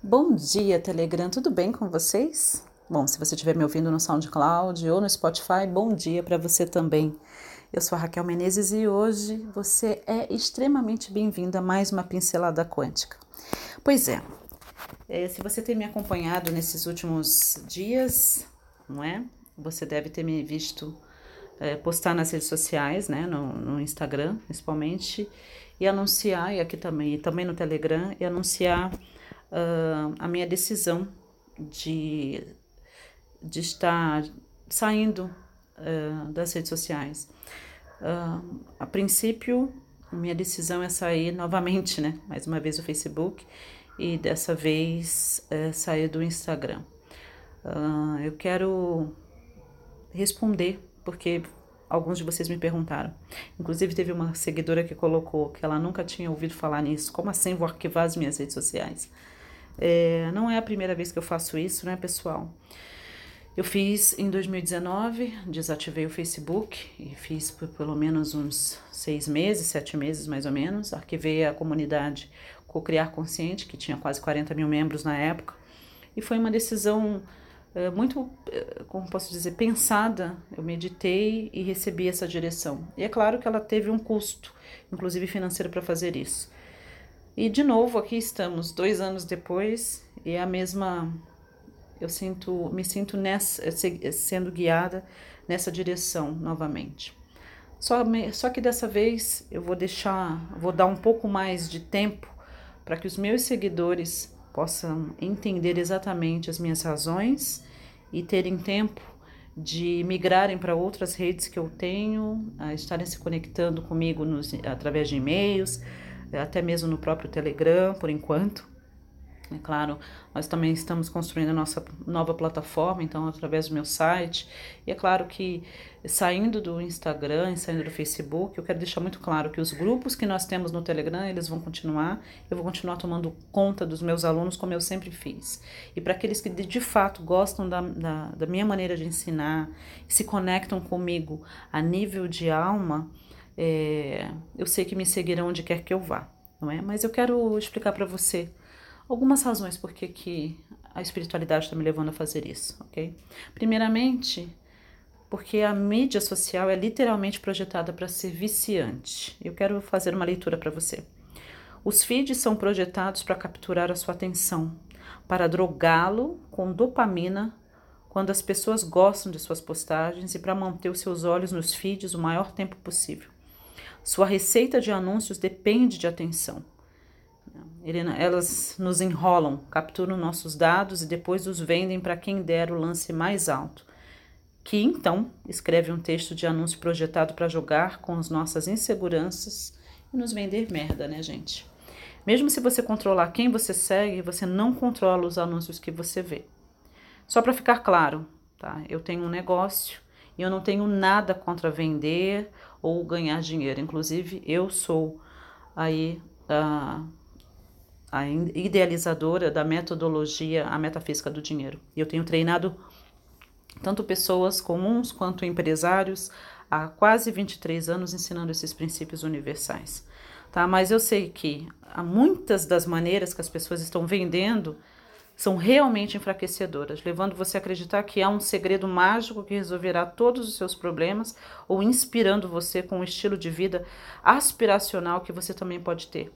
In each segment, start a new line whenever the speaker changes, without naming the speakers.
Bom dia, Telegram, tudo bem com vocês? Bom, se você estiver me ouvindo no SoundCloud ou no Spotify, bom dia para você também. Eu sou a Raquel Menezes e hoje você é extremamente bem-vindo a mais uma pincelada quântica. Pois é, é, se você tem me acompanhado nesses últimos dias, não é? Você deve ter me visto é, postar nas redes sociais, né, no, no Instagram principalmente, e anunciar, e aqui também, e também no Telegram, e anunciar uh, a minha decisão de, de estar saindo uh, das redes sociais. Uh, a princípio, minha decisão é sair novamente, né? Mais uma vez o Facebook e dessa vez uh, sair do Instagram. Uh, eu quero responder porque alguns de vocês me perguntaram. Inclusive teve uma seguidora que colocou que ela nunca tinha ouvido falar nisso. Como assim vou arquivar as minhas redes sociais? É, não é a primeira vez que eu faço isso, né, pessoal? Eu fiz em 2019, desativei o Facebook e fiz por pelo menos uns seis meses, sete meses mais ou menos. Arquivei a comunidade Cocriar Consciente, que tinha quase 40 mil membros na época. E foi uma decisão é, muito, é, como posso dizer, pensada. Eu meditei e recebi essa direção. E é claro que ela teve um custo, inclusive financeiro, para fazer isso. E de novo aqui estamos, dois anos depois, e a mesma. Eu sinto, me sinto nessa, sendo guiada nessa direção novamente. Só, só que dessa vez eu vou deixar, vou dar um pouco mais de tempo para que os meus seguidores possam entender exatamente as minhas razões e terem tempo de migrarem para outras redes que eu tenho, estarem se conectando comigo nos, através de e-mails, até mesmo no próprio Telegram, por enquanto. É claro, nós também estamos construindo a nossa nova plataforma, então através do meu site. E é claro que saindo do Instagram, saindo do Facebook, eu quero deixar muito claro que os grupos que nós temos no Telegram, eles vão continuar. Eu vou continuar tomando conta dos meus alunos como eu sempre fiz. E para aqueles que de fato gostam da, da, da minha maneira de ensinar, se conectam comigo a nível de alma, é, eu sei que me seguirão onde quer que eu vá, não é? Mas eu quero explicar para você algumas razões por que, que a espiritualidade está me levando a fazer isso, ok? Primeiramente, porque a mídia social é literalmente projetada para ser viciante. Eu quero fazer uma leitura para você. Os feeds são projetados para capturar a sua atenção, para drogá-lo com dopamina quando as pessoas gostam de suas postagens e para manter os seus olhos nos feeds o maior tempo possível. Sua receita de anúncios depende de atenção. Elas nos enrolam, capturam nossos dados e depois os vendem para quem der o lance mais alto, que então escreve um texto de anúncio projetado para jogar com as nossas inseguranças e nos vender merda, né, gente? Mesmo se você controlar quem você segue, você não controla os anúncios que você vê. Só para ficar claro, tá? Eu tenho um negócio e eu não tenho nada contra vender ou ganhar dinheiro. Inclusive, eu sou aí a, a idealizadora da metodologia, a metafísica do dinheiro. E eu tenho treinado tanto pessoas comuns quanto empresários há quase 23 anos ensinando esses princípios universais. Tá? Mas eu sei que há muitas das maneiras que as pessoas estão vendendo são realmente enfraquecedoras, levando você a acreditar que há um segredo mágico que resolverá todos os seus problemas ou inspirando você com um estilo de vida aspiracional que você também pode ter.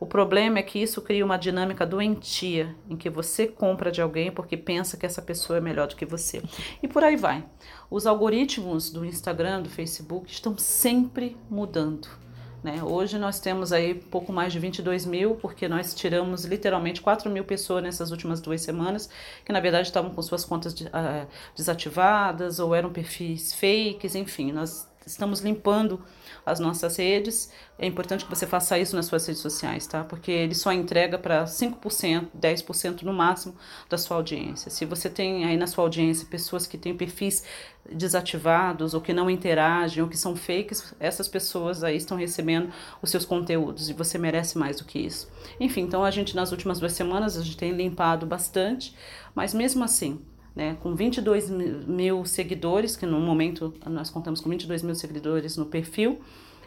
O problema é que isso cria uma dinâmica doentia, em que você compra de alguém porque pensa que essa pessoa é melhor do que você. E por aí vai. Os algoritmos do Instagram, do Facebook estão sempre mudando. Né? Hoje nós temos aí pouco mais de 22 mil, porque nós tiramos literalmente 4 mil pessoas nessas últimas duas semanas, que na verdade estavam com suas contas de, uh, desativadas ou eram perfis fakes, enfim, nós estamos limpando as nossas redes. É importante que você faça isso nas suas redes sociais, tá? Porque ele só entrega para 5%, 10% no máximo da sua audiência. Se você tem aí na sua audiência pessoas que têm perfis desativados ou que não interagem ou que são fakes, essas pessoas aí estão recebendo os seus conteúdos e você merece mais do que isso. Enfim, então a gente nas últimas duas semanas a gente tem limpado bastante, mas mesmo assim né, com 22 mil seguidores, que no momento nós contamos com 22 mil seguidores no perfil,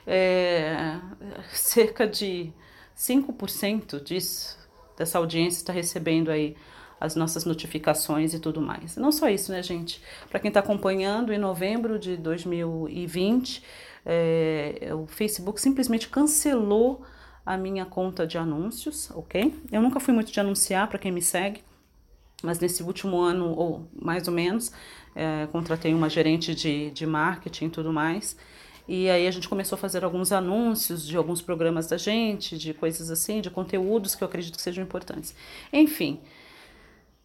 é, cerca de 5% disso dessa audiência está recebendo aí as nossas notificações e tudo mais. Não só isso, né, gente? Para quem está acompanhando, em novembro de 2020, é, o Facebook simplesmente cancelou a minha conta de anúncios, ok? Eu nunca fui muito de anunciar para quem me segue, mas nesse último ano, ou mais ou menos, é, contratei uma gerente de, de marketing e tudo mais. E aí a gente começou a fazer alguns anúncios de alguns programas da gente, de coisas assim, de conteúdos que eu acredito que sejam importantes. Enfim,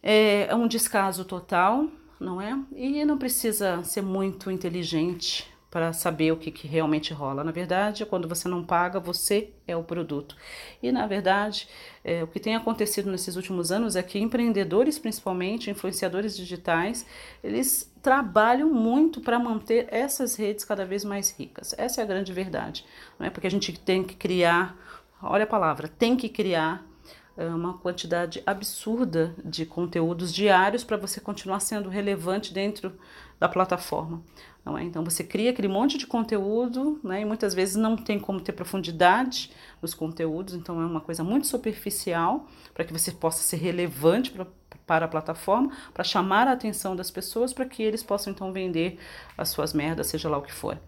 é, é um descaso total, não é? E não precisa ser muito inteligente para saber o que, que, realmente rola. Na verdade, quando você não paga, você é o produto. E na verdade, é, o que tem acontecido nesses últimos anos é que empreendedores, principalmente influenciadores digitais, eles trabalham muito para manter essas redes cada vez mais ricas. Essa é a grande verdade, não é? Porque a gente tem que criar, olha a palavra, tem que criar é, uma quantidade absurda de conteúdos diários para você continuar sendo relevante dentro da plataforma. É? Então você cria aquele monte de conteúdo né, e muitas vezes não tem como ter profundidade nos conteúdos, então é uma coisa muito superficial para que você possa ser relevante pra, para a plataforma, para chamar a atenção das pessoas, para que eles possam então vender as suas merdas, seja lá o que for.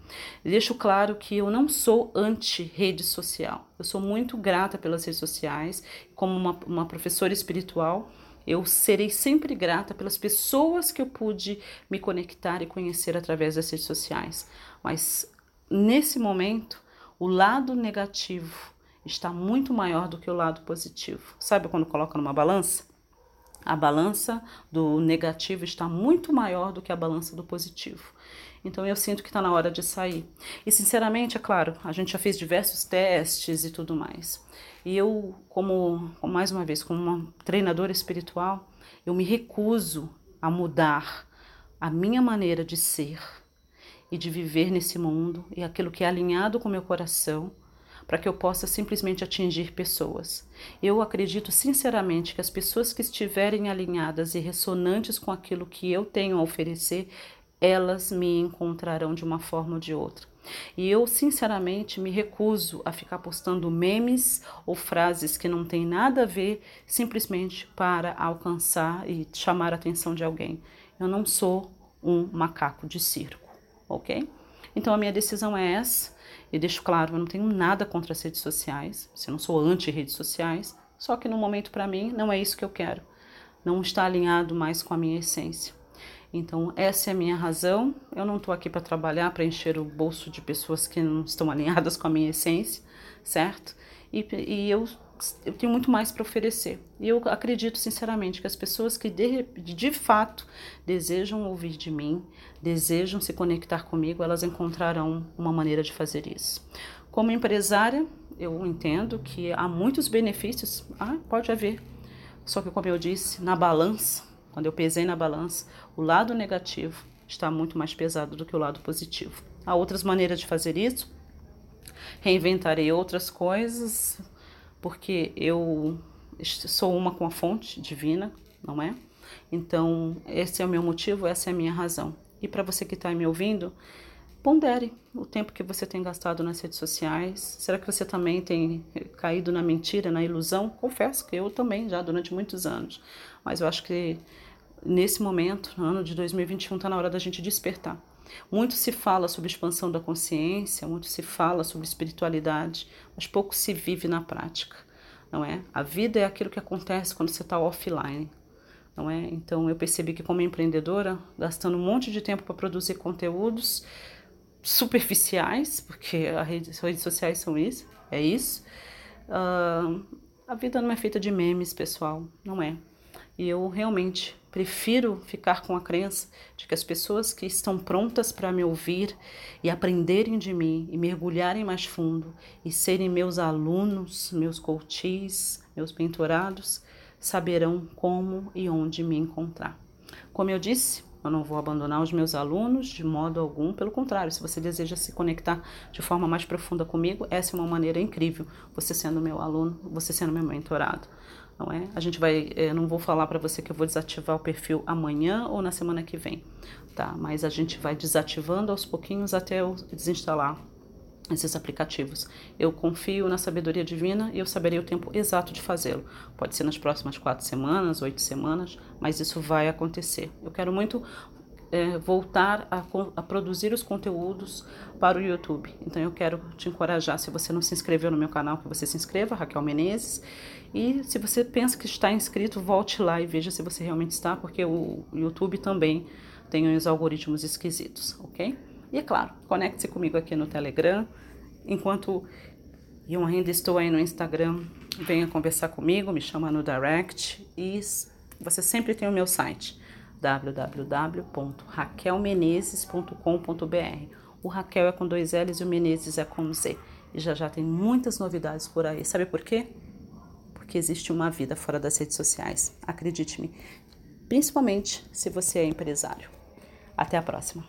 Deixo claro que eu não sou anti-rede social, eu sou muito grata pelas redes sociais, como uma, uma professora espiritual eu serei sempre grata pelas pessoas que eu pude me conectar e conhecer através das redes sociais. Mas nesse momento, o lado negativo está muito maior do que o lado positivo. Sabe quando coloca numa balança? A balança do negativo está muito maior do que a balança do positivo. Então eu sinto que está na hora de sair. E sinceramente, é claro, a gente já fez diversos testes e tudo mais. E eu, como, mais uma vez, como uma treinadora espiritual, eu me recuso a mudar a minha maneira de ser e de viver nesse mundo e aquilo que é alinhado com meu coração para que eu possa simplesmente atingir pessoas. Eu acredito sinceramente que as pessoas que estiverem alinhadas e ressonantes com aquilo que eu tenho a oferecer, elas me encontrarão de uma forma ou de outra. E eu, sinceramente, me recuso a ficar postando memes ou frases que não têm nada a ver simplesmente para alcançar e chamar a atenção de alguém. Eu não sou um macaco de circo, ok? Então a minha decisão é essa. E deixo claro, eu não tenho nada contra as redes sociais, eu não sou anti-redes sociais, só que no momento para mim não é isso que eu quero. Não está alinhado mais com a minha essência. Então, essa é a minha razão. Eu não estou aqui para trabalhar, para encher o bolso de pessoas que não estão alinhadas com a minha essência, certo? E, e eu, eu tenho muito mais para oferecer. E eu acredito, sinceramente, que as pessoas que de, de fato desejam ouvir de mim, desejam se conectar comigo, elas encontrarão uma maneira de fazer isso. Como empresária, eu entendo que há muitos benefícios, ah, pode haver. Só que, como eu disse, na balança, quando eu pesei na balança, o lado negativo está muito mais pesado do que o lado positivo. Há outras maneiras de fazer isso. Reinventarei outras coisas, porque eu sou uma com a fonte divina, não é? Então, esse é o meu motivo, essa é a minha razão. E para você que está me ouvindo, pondere o tempo que você tem gastado nas redes sociais. Será que você também tem caído na mentira, na ilusão? Confesso que eu também, já durante muitos anos. Mas eu acho que nesse momento, no ano de 2021, está na hora da gente despertar. Muito se fala sobre expansão da consciência, muito se fala sobre espiritualidade, mas pouco se vive na prática, não é? A vida é aquilo que acontece quando você está offline, não é? Então eu percebi que como empreendedora, gastando um monte de tempo para produzir conteúdos superficiais, porque as redes sociais são isso, é isso. Uh, a vida não é feita de memes, pessoal, não é. E eu realmente prefiro ficar com a crença de que as pessoas que estão prontas para me ouvir e aprenderem de mim e mergulharem mais fundo e serem meus alunos, meus coaches, meus mentorados, saberão como e onde me encontrar. Como eu disse, eu não vou abandonar os meus alunos de modo algum, pelo contrário, se você deseja se conectar de forma mais profunda comigo, essa é uma maneira incrível, você sendo meu aluno, você sendo meu mentorado não é? A gente vai, é, não vou falar para você que eu vou desativar o perfil amanhã ou na semana que vem, tá? Mas a gente vai desativando aos pouquinhos até eu desinstalar esses aplicativos. Eu confio na sabedoria divina e eu saberei o tempo exato de fazê-lo. Pode ser nas próximas quatro semanas, oito semanas, mas isso vai acontecer. Eu quero muito é, voltar a, a, produzir os conteúdos para o YouTube. Então eu quero te encorajar, se você não se inscreveu no meu canal, que você se inscreva, Raquel Menezes. E se você pensa que está inscrito, volte lá e veja se você realmente está, porque o YouTube também tem uns algoritmos esquisitos, ok? E é claro, conecte-se comigo aqui no Telegram. Enquanto eu ainda estou aí no Instagram, venha conversar comigo, me chama no direct e você sempre tem o meu site www.raquelmenezes.com.br. O Raquel é com dois L's e o Menezes é com Z. E já já tem muitas novidades por aí. Sabe por quê? Porque existe uma vida fora das redes sociais. Acredite-me. Principalmente se você é empresário. Até a próxima.